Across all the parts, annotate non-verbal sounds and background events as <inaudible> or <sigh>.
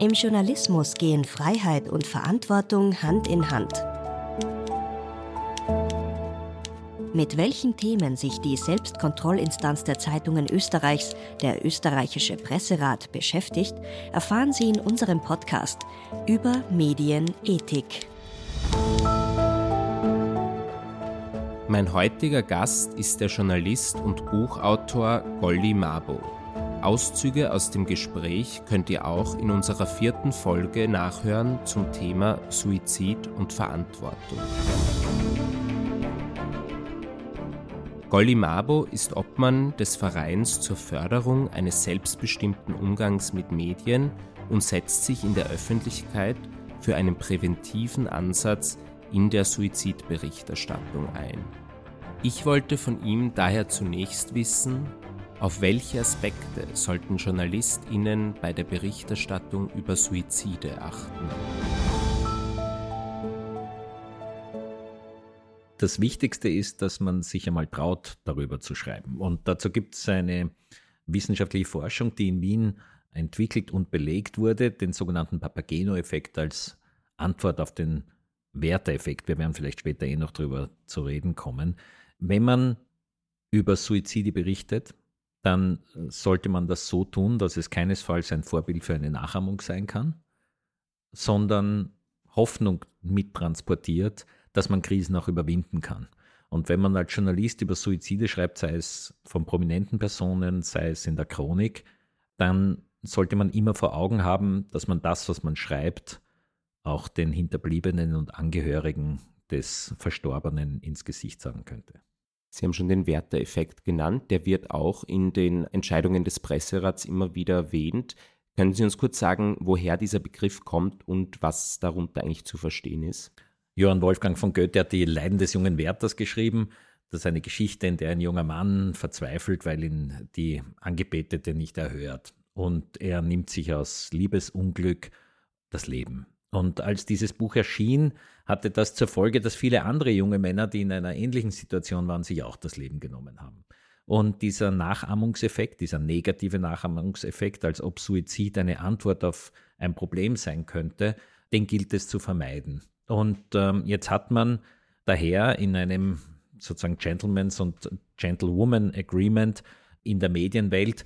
Im Journalismus gehen Freiheit und Verantwortung Hand in Hand. Mit welchen Themen sich die Selbstkontrollinstanz der Zeitungen Österreichs, der österreichische Presserat, beschäftigt, erfahren Sie in unserem Podcast über Medienethik. Mein heutiger Gast ist der Journalist und Buchautor Golly Mabo. Auszüge aus dem Gespräch könnt ihr auch in unserer vierten Folge nachhören zum Thema Suizid und Verantwortung. Golly Mabo ist Obmann des Vereins zur Förderung eines selbstbestimmten Umgangs mit Medien und setzt sich in der Öffentlichkeit für einen präventiven Ansatz in der Suizidberichterstattung ein. Ich wollte von ihm daher zunächst wissen, auf welche Aspekte sollten JournalistInnen bei der Berichterstattung über Suizide achten? Das Wichtigste ist, dass man sich einmal traut, darüber zu schreiben. Und dazu gibt es eine wissenschaftliche Forschung, die in Wien entwickelt und belegt wurde, den sogenannten Papageno-Effekt als Antwort auf den Werteeffekt. Wir werden vielleicht später eh noch darüber zu reden kommen. Wenn man über Suizide berichtet, dann sollte man das so tun, dass es keinesfalls ein Vorbild für eine Nachahmung sein kann, sondern Hoffnung mittransportiert, dass man Krisen auch überwinden kann. Und wenn man als Journalist über Suizide schreibt, sei es von prominenten Personen, sei es in der Chronik, dann sollte man immer vor Augen haben, dass man das, was man schreibt, auch den Hinterbliebenen und Angehörigen des Verstorbenen ins Gesicht sagen könnte. Sie haben schon den Werteeffekt genannt, der wird auch in den Entscheidungen des Presserats immer wieder erwähnt. Können Sie uns kurz sagen, woher dieser Begriff kommt und was darunter eigentlich zu verstehen ist? Johann Wolfgang von Goethe hat die Leiden des jungen Wärters geschrieben. Das ist eine Geschichte, in der ein junger Mann verzweifelt, weil ihn die Angebetete nicht erhört. Und er nimmt sich aus Liebesunglück das Leben. Und als dieses Buch erschien, hatte das zur Folge, dass viele andere junge Männer, die in einer ähnlichen Situation waren, sich auch das Leben genommen haben. Und dieser Nachahmungseffekt, dieser negative Nachahmungseffekt, als ob Suizid eine Antwort auf ein Problem sein könnte, den gilt es zu vermeiden. Und ähm, jetzt hat man daher in einem sozusagen Gentleman's und Gentlewoman Agreement in der Medienwelt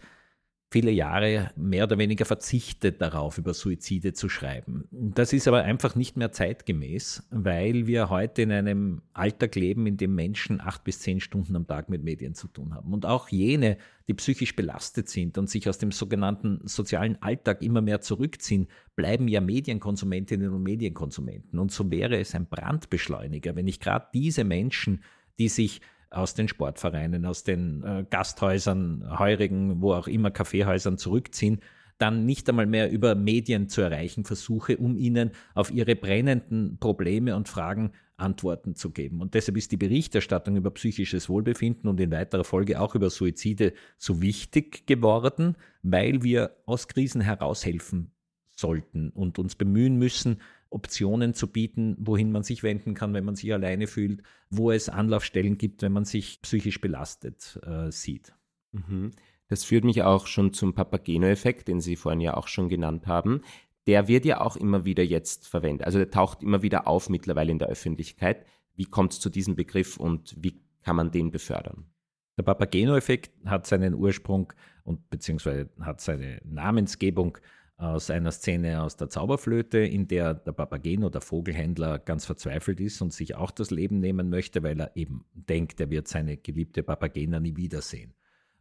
viele Jahre mehr oder weniger verzichtet darauf, über Suizide zu schreiben. Das ist aber einfach nicht mehr zeitgemäß, weil wir heute in einem Alltag leben, in dem Menschen acht bis zehn Stunden am Tag mit Medien zu tun haben. Und auch jene, die psychisch belastet sind und sich aus dem sogenannten sozialen Alltag immer mehr zurückziehen, bleiben ja Medienkonsumentinnen und Medienkonsumenten. Und so wäre es ein Brandbeschleuniger, wenn ich gerade diese Menschen, die sich aus den Sportvereinen, aus den äh, Gasthäusern, Heurigen, wo auch immer Kaffeehäusern zurückziehen, dann nicht einmal mehr über Medien zu erreichen versuche, um ihnen auf ihre brennenden Probleme und Fragen Antworten zu geben. Und deshalb ist die Berichterstattung über psychisches Wohlbefinden und in weiterer Folge auch über Suizide so wichtig geworden, weil wir aus Krisen heraushelfen sollten und uns bemühen müssen, Optionen zu bieten, wohin man sich wenden kann, wenn man sich alleine fühlt, wo es Anlaufstellen gibt, wenn man sich psychisch belastet äh, sieht. Mhm. Das führt mich auch schon zum Papageno-Effekt, den Sie vorhin ja auch schon genannt haben. Der wird ja auch immer wieder jetzt verwendet. Also der taucht immer wieder auf mittlerweile in der Öffentlichkeit. Wie kommt es zu diesem Begriff und wie kann man den befördern? Der Papageno-Effekt hat seinen Ursprung und beziehungsweise hat seine Namensgebung aus einer Szene aus der Zauberflöte, in der der Papageno, der Vogelhändler, ganz verzweifelt ist und sich auch das Leben nehmen möchte, weil er eben denkt, er wird seine geliebte Papagena nie wiedersehen.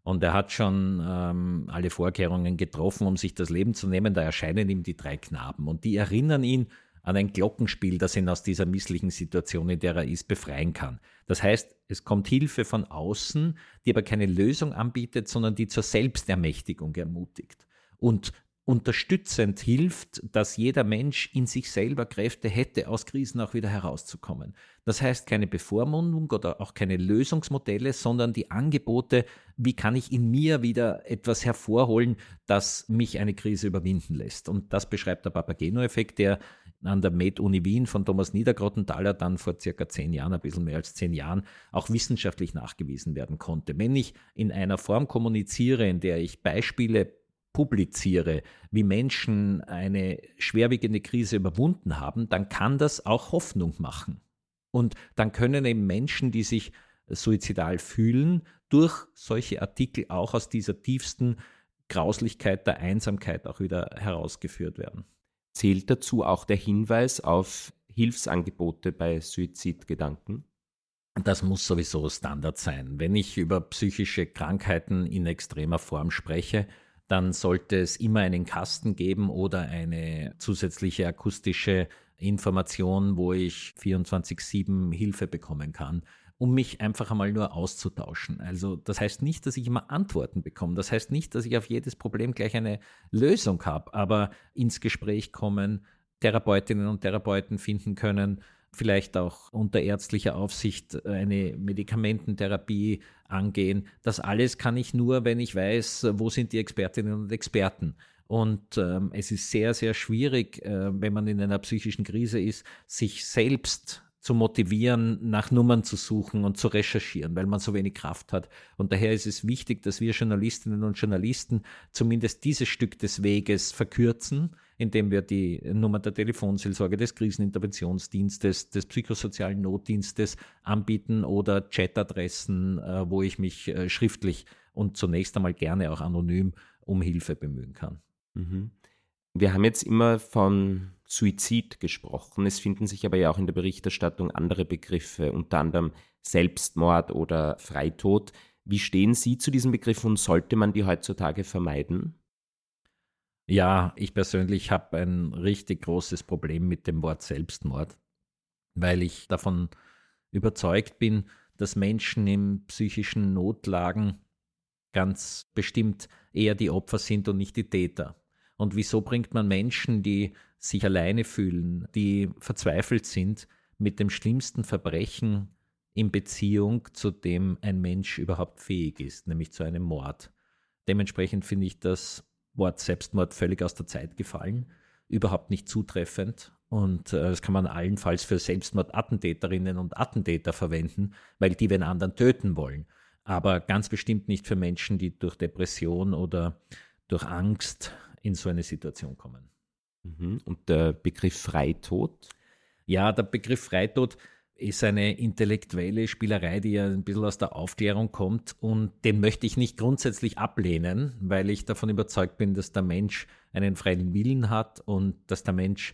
Und er hat schon ähm, alle Vorkehrungen getroffen, um sich das Leben zu nehmen. Da erscheinen ihm die drei Knaben und die erinnern ihn an ein Glockenspiel, das ihn aus dieser misslichen Situation, in der er ist, befreien kann. Das heißt, es kommt Hilfe von außen, die aber keine Lösung anbietet, sondern die zur Selbstermächtigung ermutigt. Und unterstützend hilft, dass jeder Mensch in sich selber Kräfte hätte, aus Krisen auch wieder herauszukommen. Das heißt keine Bevormundung oder auch keine Lösungsmodelle, sondern die Angebote, wie kann ich in mir wieder etwas hervorholen, das mich eine Krise überwinden lässt. Und das beschreibt der Papageno-Effekt, der an der Med-Uni Wien von Thomas Niedergrottenthaler dann vor circa zehn Jahren, ein bisschen mehr als zehn Jahren, auch wissenschaftlich nachgewiesen werden konnte. Wenn ich in einer Form kommuniziere, in der ich Beispiele publiziere, wie Menschen eine schwerwiegende Krise überwunden haben, dann kann das auch Hoffnung machen. Und dann können eben Menschen, die sich suizidal fühlen, durch solche Artikel auch aus dieser tiefsten Grauslichkeit der Einsamkeit auch wieder herausgeführt werden. Zählt dazu auch der Hinweis auf Hilfsangebote bei Suizidgedanken? Das muss sowieso Standard sein. Wenn ich über psychische Krankheiten in extremer Form spreche, dann sollte es immer einen Kasten geben oder eine zusätzliche akustische Information, wo ich 24-7 Hilfe bekommen kann, um mich einfach einmal nur auszutauschen. Also das heißt nicht, dass ich immer Antworten bekomme. Das heißt nicht, dass ich auf jedes Problem gleich eine Lösung habe, aber ins Gespräch kommen, Therapeutinnen und Therapeuten finden können, vielleicht auch unter ärztlicher Aufsicht eine Medikamententherapie angehen. Das alles kann ich nur, wenn ich weiß, wo sind die Expertinnen und Experten. Und ähm, es ist sehr, sehr schwierig, äh, wenn man in einer psychischen Krise ist, sich selbst zu motivieren, nach Nummern zu suchen und zu recherchieren, weil man so wenig Kraft hat. Und daher ist es wichtig, dass wir Journalistinnen und Journalisten zumindest dieses Stück des Weges verkürzen, indem wir die Nummer der Telefonseelsorge, des Kriseninterventionsdienstes, des psychosozialen Notdienstes anbieten oder Chatadressen, äh, wo ich mich äh, schriftlich und zunächst einmal gerne auch anonym um Hilfe bemühen kann. Mhm. Wir haben jetzt immer von Suizid gesprochen. Es finden sich aber ja auch in der Berichterstattung andere Begriffe, unter anderem Selbstmord oder Freitod. Wie stehen Sie zu diesem Begriff und sollte man die heutzutage vermeiden? Ja, ich persönlich habe ein richtig großes Problem mit dem Wort Selbstmord, weil ich davon überzeugt bin, dass Menschen in psychischen Notlagen ganz bestimmt eher die Opfer sind und nicht die Täter. Und wieso bringt man Menschen, die sich alleine fühlen, die verzweifelt sind, mit dem schlimmsten Verbrechen in Beziehung, zu dem ein Mensch überhaupt fähig ist, nämlich zu einem Mord? Dementsprechend finde ich das Wort Selbstmord völlig aus der Zeit gefallen, überhaupt nicht zutreffend. Und äh, das kann man allenfalls für Selbstmordattentäterinnen und Attentäter verwenden, weil die den anderen töten wollen. Aber ganz bestimmt nicht für Menschen, die durch Depression oder durch Angst in so eine Situation kommen. Mhm. Und der Begriff Freitod? Ja, der Begriff Freitod ist eine intellektuelle Spielerei, die ja ein bisschen aus der Aufklärung kommt und den möchte ich nicht grundsätzlich ablehnen, weil ich davon überzeugt bin, dass der Mensch einen freien Willen hat und dass der Mensch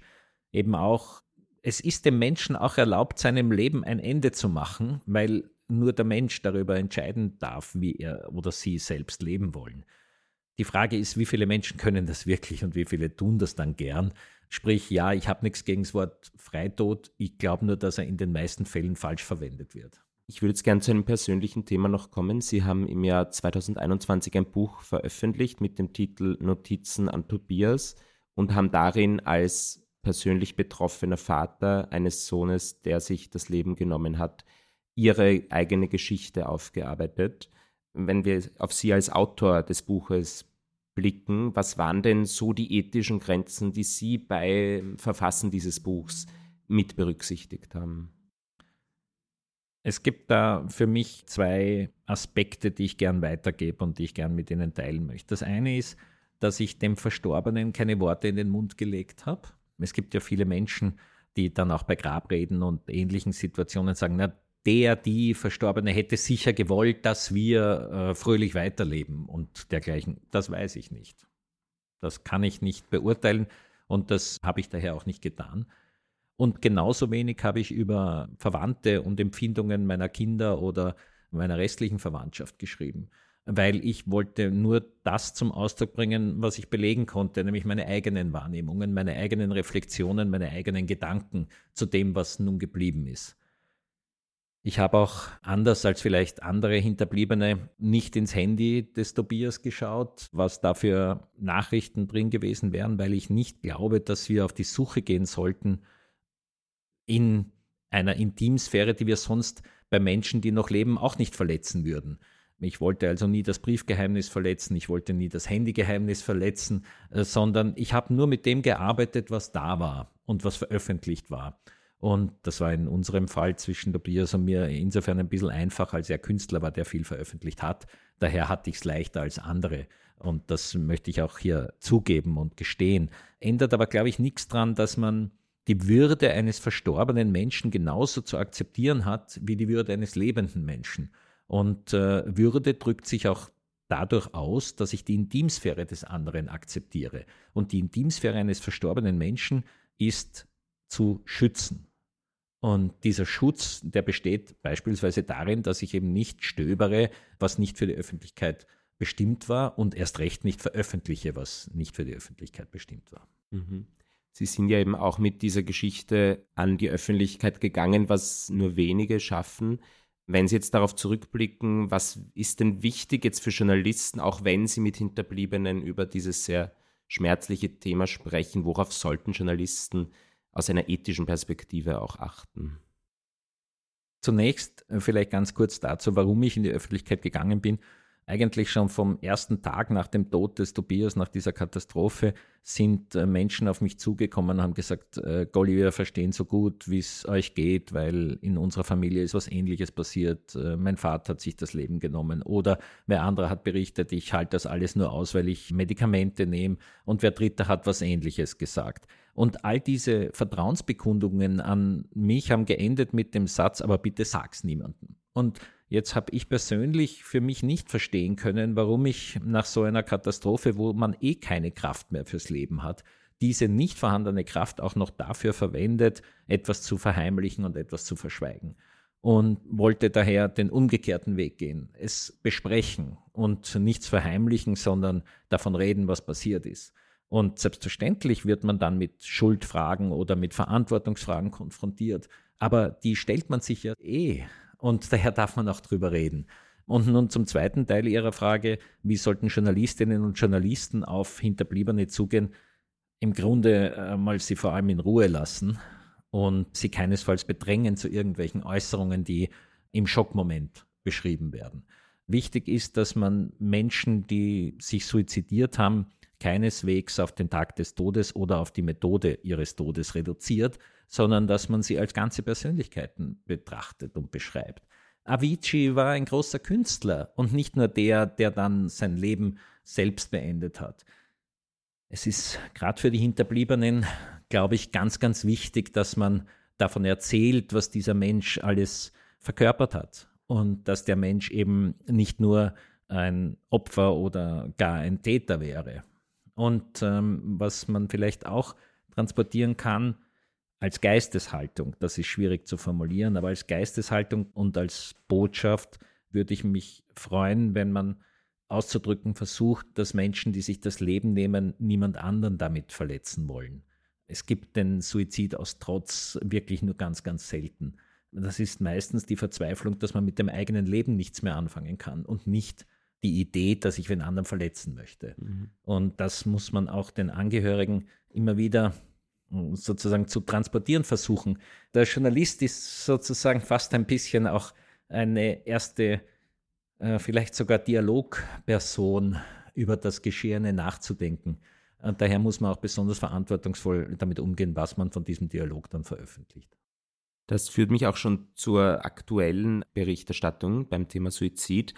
eben auch, es ist dem Menschen auch erlaubt, seinem Leben ein Ende zu machen, weil nur der Mensch darüber entscheiden darf, wie er oder sie selbst leben wollen. Die Frage ist, wie viele Menschen können das wirklich und wie viele tun das dann gern? Sprich, ja, ich habe nichts gegen das Wort Freitod. Ich glaube nur, dass er in den meisten Fällen falsch verwendet wird. Ich würde jetzt gerne zu einem persönlichen Thema noch kommen. Sie haben im Jahr 2021 ein Buch veröffentlicht mit dem Titel Notizen an Tobias und haben darin als persönlich betroffener Vater eines Sohnes, der sich das Leben genommen hat, ihre eigene Geschichte aufgearbeitet. Wenn wir auf Sie als Autor des Buches blicken, was waren denn so die ethischen Grenzen, die Sie beim Verfassen dieses Buchs mit berücksichtigt haben? Es gibt da für mich zwei Aspekte, die ich gern weitergebe und die ich gern mit Ihnen teilen möchte. Das eine ist, dass ich dem Verstorbenen keine Worte in den Mund gelegt habe. Es gibt ja viele Menschen, die dann auch bei Grabreden und ähnlichen Situationen sagen, na, der, die Verstorbene hätte sicher gewollt, dass wir äh, fröhlich weiterleben und dergleichen. Das weiß ich nicht. Das kann ich nicht beurteilen und das habe ich daher auch nicht getan. Und genauso wenig habe ich über Verwandte und Empfindungen meiner Kinder oder meiner restlichen Verwandtschaft geschrieben, weil ich wollte nur das zum Ausdruck bringen, was ich belegen konnte, nämlich meine eigenen Wahrnehmungen, meine eigenen Reflexionen, meine eigenen Gedanken zu dem, was nun geblieben ist. Ich habe auch anders als vielleicht andere Hinterbliebene nicht ins Handy des Tobias geschaut, was da für Nachrichten drin gewesen wären, weil ich nicht glaube, dass wir auf die Suche gehen sollten in einer Intimsphäre, die wir sonst bei Menschen, die noch leben, auch nicht verletzen würden. Ich wollte also nie das Briefgeheimnis verletzen, ich wollte nie das Handygeheimnis verletzen, äh, sondern ich habe nur mit dem gearbeitet, was da war und was veröffentlicht war. Und das war in unserem Fall zwischen Tobias und mir insofern ein bisschen einfach, als er Künstler war, der viel veröffentlicht hat. Daher hatte ich es leichter als andere. Und das möchte ich auch hier zugeben und gestehen. Ändert aber, glaube ich, nichts daran, dass man die Würde eines verstorbenen Menschen genauso zu akzeptieren hat wie die Würde eines lebenden Menschen. Und äh, Würde drückt sich auch dadurch aus, dass ich die Intimsphäre des anderen akzeptiere. Und die Intimsphäre eines verstorbenen Menschen ist zu schützen. Und dieser Schutz, der besteht beispielsweise darin, dass ich eben nicht stöbere, was nicht für die Öffentlichkeit bestimmt war und erst recht nicht veröffentliche, was nicht für die Öffentlichkeit bestimmt war. Mhm. Sie sind ja eben auch mit dieser Geschichte an die Öffentlichkeit gegangen, was nur wenige schaffen. Wenn Sie jetzt darauf zurückblicken, was ist denn wichtig jetzt für Journalisten, auch wenn sie mit Hinterbliebenen über dieses sehr schmerzliche Thema sprechen, worauf sollten Journalisten aus einer ethischen Perspektive auch achten? Zunächst äh, vielleicht ganz kurz dazu, warum ich in die Öffentlichkeit gegangen bin eigentlich schon vom ersten Tag nach dem Tod des Tobias, nach dieser Katastrophe, sind äh, Menschen auf mich zugekommen und haben gesagt, äh, Golli, wir verstehen so gut, wie es euch geht, weil in unserer Familie ist was Ähnliches passiert. Äh, mein Vater hat sich das Leben genommen. Oder wer andere hat berichtet, ich halte das alles nur aus, weil ich Medikamente nehme. Und wer dritte hat was Ähnliches gesagt. Und all diese Vertrauensbekundungen an mich haben geendet mit dem Satz, aber bitte sag's niemandem. Und Jetzt habe ich persönlich für mich nicht verstehen können, warum ich nach so einer Katastrophe, wo man eh keine Kraft mehr fürs Leben hat, diese nicht vorhandene Kraft auch noch dafür verwendet, etwas zu verheimlichen und etwas zu verschweigen. Und wollte daher den umgekehrten Weg gehen, es besprechen und nichts verheimlichen, sondern davon reden, was passiert ist. Und selbstverständlich wird man dann mit Schuldfragen oder mit Verantwortungsfragen konfrontiert. Aber die stellt man sich ja eh und <laughs> daher darf man auch drüber reden. Und nun zum zweiten Teil Ihrer Frage, wie sollten Journalistinnen und Journalisten auf Hinterbliebene zugehen? Im Grunde äh, mal sie vor allem in Ruhe lassen und sie keinesfalls bedrängen zu irgendwelchen Äußerungen, die im Schockmoment beschrieben werden. Wichtig ist, dass man Menschen, die sich suizidiert haben, keineswegs auf den Tag des Todes oder auf die Methode ihres Todes reduziert, sondern dass man sie als ganze Persönlichkeiten betrachtet und beschreibt. Avicii war ein großer Künstler und nicht nur der, der dann sein Leben selbst beendet hat. Es ist gerade für die Hinterbliebenen, glaube ich, ganz, ganz wichtig, dass man davon erzählt, was dieser Mensch alles verkörpert hat und dass der Mensch eben nicht nur ein Opfer oder gar ein Täter wäre. Und ähm, was man vielleicht auch transportieren kann als Geisteshaltung, das ist schwierig zu formulieren, aber als Geisteshaltung und als Botschaft würde ich mich freuen, wenn man auszudrücken versucht, dass Menschen, die sich das Leben nehmen, niemand anderen damit verletzen wollen. Es gibt den Suizid aus Trotz wirklich nur ganz, ganz selten. Das ist meistens die Verzweiflung, dass man mit dem eigenen Leben nichts mehr anfangen kann und nicht die Idee, dass ich den anderen verletzen möchte. Mhm. Und das muss man auch den Angehörigen immer wieder sozusagen zu transportieren versuchen. Der Journalist ist sozusagen fast ein bisschen auch eine erste, äh, vielleicht sogar Dialogperson über das Geschehene nachzudenken. Und daher muss man auch besonders verantwortungsvoll damit umgehen, was man von diesem Dialog dann veröffentlicht. Das führt mich auch schon zur aktuellen Berichterstattung beim Thema Suizid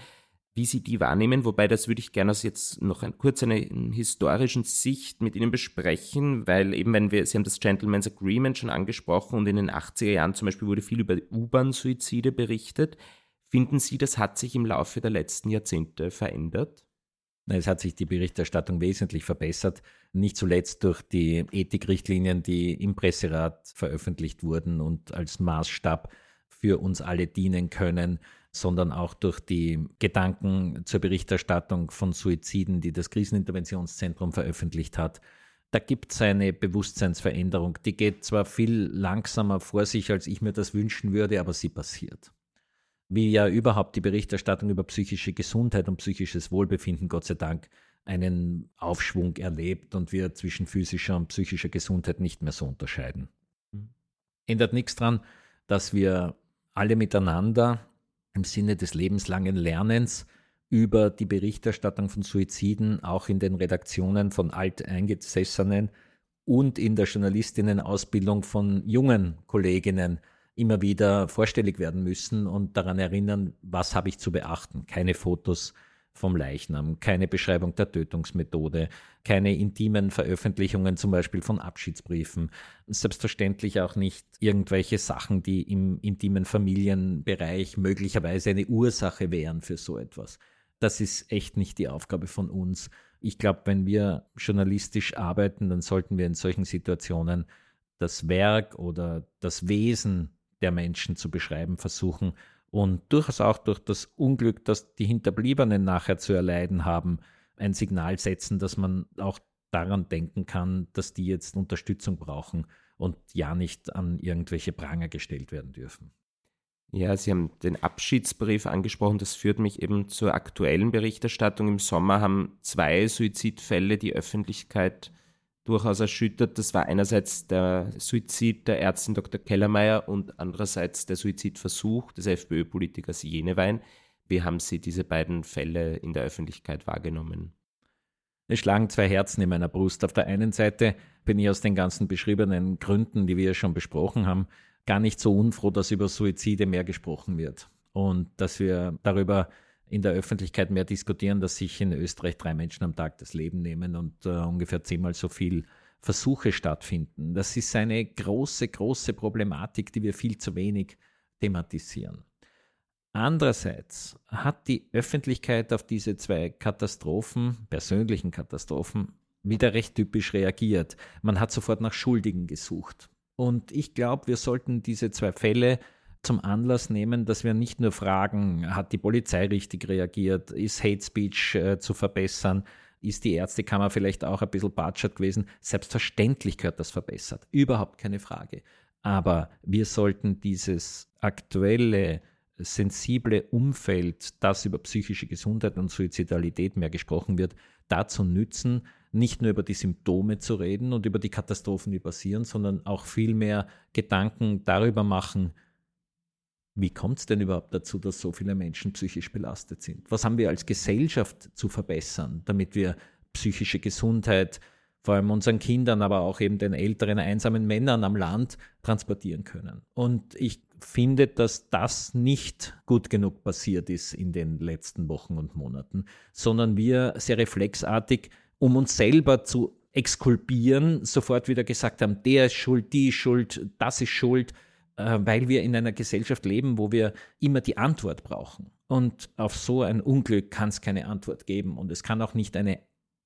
wie Sie die wahrnehmen, wobei das würde ich gerne aus jetzt noch ein, kurz einer historischen Sicht mit Ihnen besprechen, weil eben wenn wir, Sie haben das Gentleman's Agreement schon angesprochen und in den 80er Jahren zum Beispiel wurde viel über U-Bahn-Suizide berichtet. Finden Sie, das hat sich im Laufe der letzten Jahrzehnte verändert? Es hat sich die Berichterstattung wesentlich verbessert, nicht zuletzt durch die Ethikrichtlinien, die im Presserat veröffentlicht wurden und als Maßstab für uns alle dienen können sondern auch durch die Gedanken zur Berichterstattung von Suiziden, die das Kriseninterventionszentrum veröffentlicht hat. Da gibt es eine Bewusstseinsveränderung, die geht zwar viel langsamer vor sich, als ich mir das wünschen würde, aber sie passiert. Wie ja überhaupt die Berichterstattung über psychische Gesundheit und psychisches Wohlbefinden, Gott sei Dank, einen Aufschwung erlebt und wir zwischen physischer und psychischer Gesundheit nicht mehr so unterscheiden. Mhm. Ändert nichts daran, dass wir alle miteinander im Sinne des lebenslangen Lernens über die Berichterstattung von Suiziden auch in den Redaktionen von Alteingesessenen und in der Journalistinnenausbildung von jungen Kolleginnen immer wieder vorstellig werden müssen und daran erinnern, was habe ich zu beachten. Keine Fotos vom Leichnam, keine Beschreibung der Tötungsmethode, keine intimen Veröffentlichungen zum Beispiel von Abschiedsbriefen, selbstverständlich auch nicht irgendwelche Sachen, die im intimen Familienbereich möglicherweise eine Ursache wären für so etwas. Das ist echt nicht die Aufgabe von uns. Ich glaube, wenn wir journalistisch arbeiten, dann sollten wir in solchen Situationen das Werk oder das Wesen der Menschen zu beschreiben versuchen und durchaus auch durch das Unglück, das die Hinterbliebenen nachher zu erleiden haben, ein Signal setzen, dass man auch daran denken kann, dass die jetzt Unterstützung brauchen und ja nicht an irgendwelche Pranger gestellt werden dürfen. Ja, Sie haben den Abschiedsbrief angesprochen. Das führt mich eben zur aktuellen Berichterstattung. Im Sommer haben zwei Suizidfälle die Öffentlichkeit durchaus erschüttert. Das war einerseits der Suizid der Ärztin Dr. Kellermeier und andererseits der Suizidversuch des FPÖ-Politikers Jenewein. Wie haben Sie diese beiden Fälle in der Öffentlichkeit wahrgenommen? Es schlagen zwei Herzen in meiner Brust. Auf der einen Seite bin ich aus den ganzen beschriebenen Gründen, die wir schon besprochen haben, gar nicht so unfroh, dass über Suizide mehr gesprochen wird und dass wir darüber in der Öffentlichkeit mehr diskutieren, dass sich in Österreich drei Menschen am Tag das Leben nehmen und äh, ungefähr zehnmal so viel Versuche stattfinden. Das ist eine große, große Problematik, die wir viel zu wenig thematisieren. Andererseits hat die Öffentlichkeit auf diese zwei Katastrophen, persönlichen Katastrophen, wieder recht typisch reagiert. Man hat sofort nach Schuldigen gesucht. Und ich glaube, wir sollten diese zwei Fälle zum Anlass nehmen, dass wir nicht nur fragen, hat die Polizei richtig reagiert, ist Hate Speech äh, zu verbessern, ist die Ärztekammer vielleicht auch ein bisschen batschert gewesen. Selbstverständlich gehört das verbessert, überhaupt keine Frage. Aber wir sollten dieses aktuelle, sensible Umfeld, das über psychische Gesundheit und Suizidalität mehr gesprochen wird, dazu nützen, nicht nur über die Symptome zu reden und über die Katastrophen, die passieren, sondern auch viel mehr Gedanken darüber machen, wie kommt es denn überhaupt dazu, dass so viele Menschen psychisch belastet sind? Was haben wir als Gesellschaft zu verbessern, damit wir psychische Gesundheit vor allem unseren Kindern, aber auch eben den älteren einsamen Männern am Land transportieren können? Und ich finde, dass das nicht gut genug passiert ist in den letzten Wochen und Monaten, sondern wir sehr reflexartig, um uns selber zu exkulpieren, sofort wieder gesagt haben, der ist schuld, die ist schuld, das ist schuld weil wir in einer Gesellschaft leben, wo wir immer die Antwort brauchen. Und auf so ein Unglück kann es keine Antwort geben. Und es kann auch nicht eine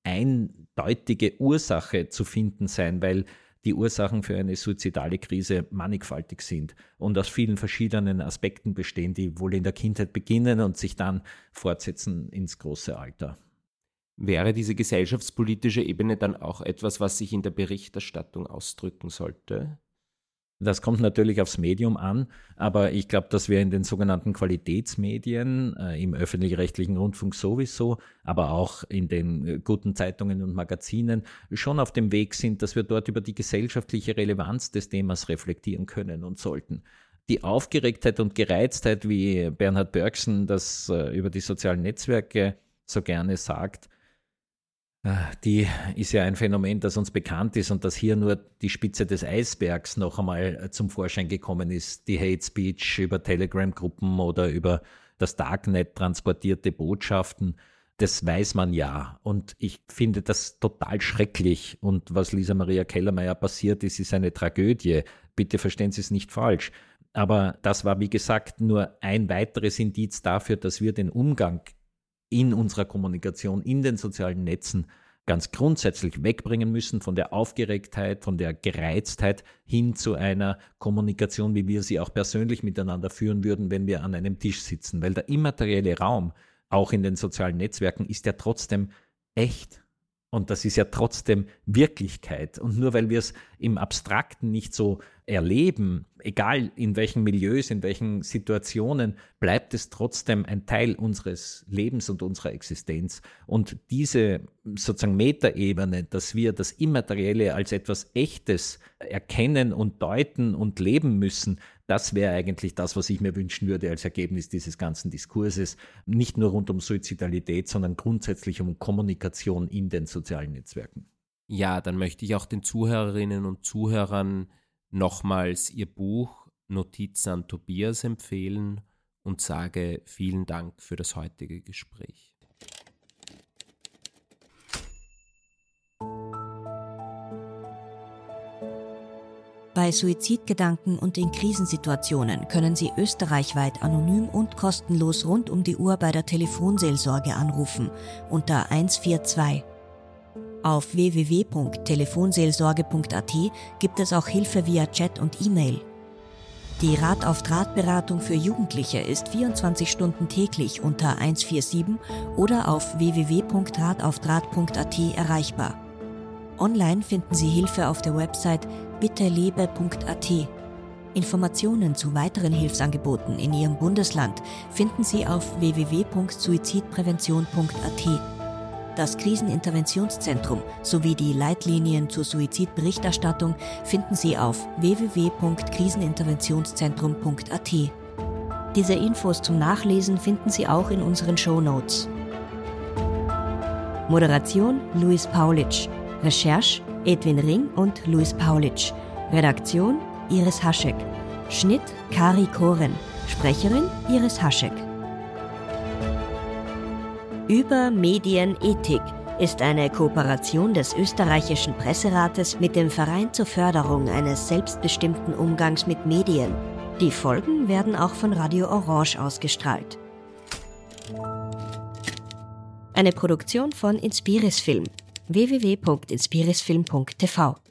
eindeutige Ursache zu finden sein, weil die Ursachen für eine suizidale Krise mannigfaltig sind und aus vielen verschiedenen Aspekten bestehen, die wohl in der Kindheit beginnen und sich dann fortsetzen ins große Alter. Wäre diese gesellschaftspolitische Ebene dann auch etwas, was sich in der Berichterstattung ausdrücken sollte? Das kommt natürlich aufs Medium an, aber ich glaube, dass wir in den sogenannten Qualitätsmedien, äh, im öffentlich-rechtlichen Rundfunk sowieso, aber auch in den äh, guten Zeitungen und Magazinen schon auf dem Weg sind, dass wir dort über die gesellschaftliche Relevanz des Themas reflektieren können und sollten. Die Aufgeregtheit und Gereiztheit, wie Bernhard Bergsen das äh, über die sozialen Netzwerke so gerne sagt, die ist ja ein Phänomen, das uns bekannt ist und dass hier nur die Spitze des Eisbergs noch einmal äh, zum Vorschein gekommen ist. Die Hate Speech über Telegram-Gruppen oder über das Darknet transportierte Botschaften, das weiß man ja. Und ich finde das total schrecklich. Und was Lisa Maria Kellermeier passiert ist, ist eine Tragödie. Bitte verstehen Sie es nicht falsch. Aber das war, wie gesagt, nur ein weiteres Indiz dafür, dass wir den Umgang in unserer Kommunikation, in den sozialen Netzen ganz grundsätzlich wegbringen müssen von der Aufgeregtheit, von der Gereiztheit hin zu einer Kommunikation, wie wir sie auch persönlich miteinander führen würden, wenn wir an einem Tisch sitzen. Weil der immaterielle Raum, auch in den sozialen Netzwerken, ist ja trotzdem echt. Und das ist ja trotzdem Wirklichkeit. Und nur weil wir es im Abstrakten nicht so erleben, egal in welchen Milieus, in welchen Situationen, bleibt es trotzdem ein Teil unseres Lebens und unserer Existenz. Und diese sozusagen Metaebene, dass wir das Immaterielle als etwas Echtes erkennen und deuten und leben müssen, das wäre eigentlich das, was ich mir wünschen würde als Ergebnis dieses ganzen Diskurses. Nicht nur rund um Suizidalität, sondern grundsätzlich um Kommunikation in den sozialen Netzwerken. Ja, dann möchte ich auch den Zuhörerinnen und Zuhörern nochmals Ihr Buch Notizen an Tobias empfehlen und sage vielen Dank für das heutige Gespräch. Bei Suizidgedanken und in Krisensituationen können Sie österreichweit anonym und kostenlos rund um die Uhr bei der Telefonseelsorge anrufen unter 142. Auf www.telefonseelsorge.at gibt es auch Hilfe via Chat und E-Mail. Die Rat auf Draht Beratung für Jugendliche ist 24 Stunden täglich unter 147 oder auf www.rataufdraht.at erreichbar. Online finden Sie Hilfe auf der Website bittelebe.at. Informationen zu weiteren Hilfsangeboten in Ihrem Bundesland finden Sie auf www.suizidprävention.at. Das Kriseninterventionszentrum sowie die Leitlinien zur Suizidberichterstattung finden Sie auf www.kriseninterventionszentrum.at. Diese Infos zum Nachlesen finden Sie auch in unseren Show Notes. Moderation Luis Paulitsch. Recherche Edwin Ring und Luis Paulitsch. Redaktion Iris Haschek. Schnitt Kari Koren. Sprecherin Iris Haschek. Über Medienethik ist eine Kooperation des österreichischen Presserates mit dem Verein zur Förderung eines selbstbestimmten Umgangs mit Medien. Die Folgen werden auch von Radio Orange ausgestrahlt. Eine Produktion von Inspiris Film www.inspirisfilm.tv